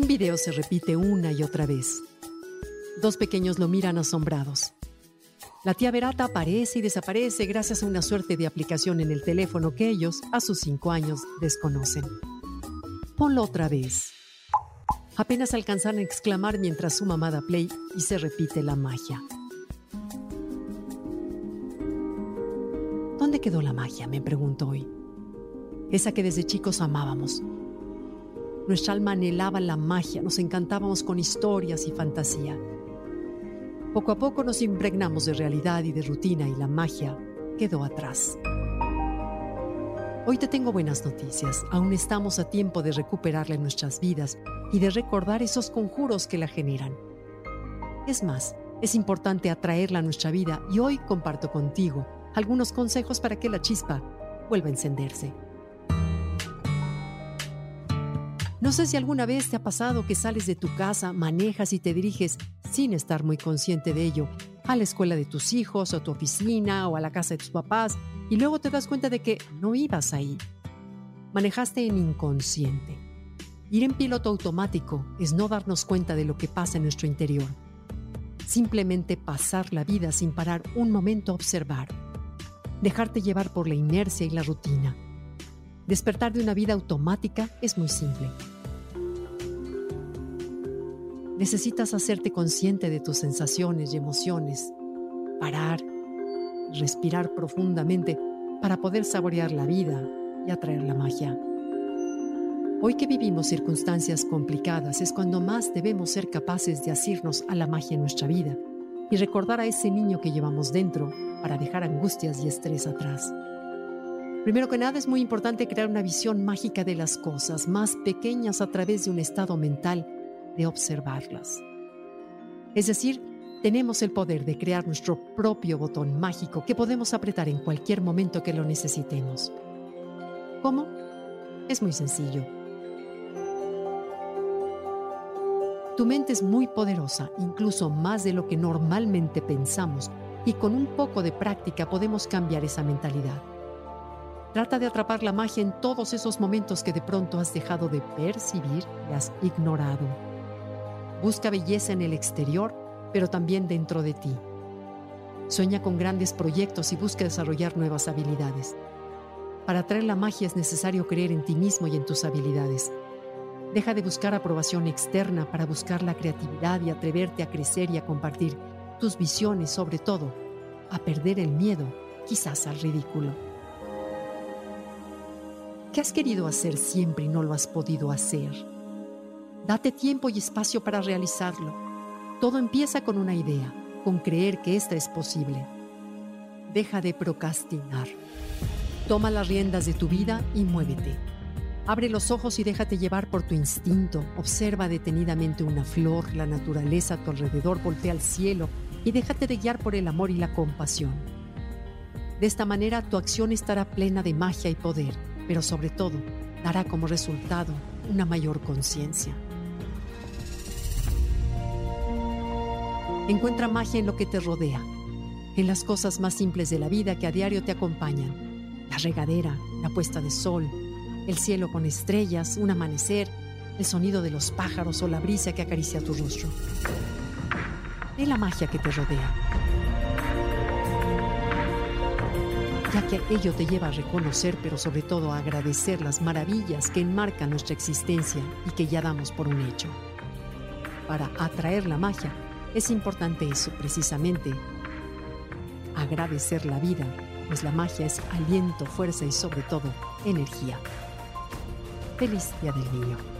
Un video se repite una y otra vez. Dos pequeños lo miran asombrados. La tía Berata aparece y desaparece gracias a una suerte de aplicación en el teléfono que ellos, a sus cinco años, desconocen. Ponlo otra vez. Apenas alcanzan a exclamar mientras su mamá da play y se repite la magia. ¿Dónde quedó la magia? me pregunto hoy. Esa que desde chicos amábamos. Nuestra alma anhelaba la magia, nos encantábamos con historias y fantasía. Poco a poco nos impregnamos de realidad y de rutina y la magia quedó atrás. Hoy te tengo buenas noticias. Aún estamos a tiempo de recuperarla en nuestras vidas y de recordar esos conjuros que la generan. Es más, es importante atraerla a nuestra vida y hoy comparto contigo algunos consejos para que la chispa vuelva a encenderse. No sé si alguna vez te ha pasado que sales de tu casa, manejas y te diriges sin estar muy consciente de ello a la escuela de tus hijos, o a tu oficina o a la casa de tus papás y luego te das cuenta de que no ibas ahí. Manejaste en inconsciente. Ir en piloto automático es no darnos cuenta de lo que pasa en nuestro interior. Simplemente pasar la vida sin parar un momento a observar. Dejarte llevar por la inercia y la rutina. Despertar de una vida automática es muy simple. Necesitas hacerte consciente de tus sensaciones y emociones, parar, respirar profundamente para poder saborear la vida y atraer la magia. Hoy que vivimos circunstancias complicadas es cuando más debemos ser capaces de asirnos a la magia en nuestra vida y recordar a ese niño que llevamos dentro para dejar angustias y estrés atrás. Primero que nada es muy importante crear una visión mágica de las cosas más pequeñas a través de un estado mental de observarlas. Es decir, tenemos el poder de crear nuestro propio botón mágico que podemos apretar en cualquier momento que lo necesitemos. ¿Cómo? Es muy sencillo. Tu mente es muy poderosa, incluso más de lo que normalmente pensamos, y con un poco de práctica podemos cambiar esa mentalidad. Trata de atrapar la magia en todos esos momentos que de pronto has dejado de percibir y has ignorado. Busca belleza en el exterior, pero también dentro de ti. Sueña con grandes proyectos y busca desarrollar nuevas habilidades. Para atraer la magia es necesario creer en ti mismo y en tus habilidades. Deja de buscar aprobación externa para buscar la creatividad y atreverte a crecer y a compartir tus visiones, sobre todo, a perder el miedo, quizás al ridículo. ¿Qué has querido hacer siempre y no lo has podido hacer? Date tiempo y espacio para realizarlo. Todo empieza con una idea, con creer que esta es posible. Deja de procrastinar. Toma las riendas de tu vida y muévete. Abre los ojos y déjate llevar por tu instinto. Observa detenidamente una flor, la naturaleza a tu alrededor, voltea al cielo y déjate de guiar por el amor y la compasión. De esta manera tu acción estará plena de magia y poder, pero sobre todo dará como resultado una mayor conciencia. Encuentra magia en lo que te rodea, en las cosas más simples de la vida que a diario te acompañan. La regadera, la puesta de sol, el cielo con estrellas, un amanecer, el sonido de los pájaros o la brisa que acaricia tu rostro. Ve la magia que te rodea. Ya que ello te lleva a reconocer, pero sobre todo a agradecer las maravillas que enmarcan nuestra existencia y que ya damos por un hecho. Para atraer la magia, es importante eso precisamente, agradecer la vida, pues la magia es aliento, fuerza y sobre todo energía. Feliz Día del Niño.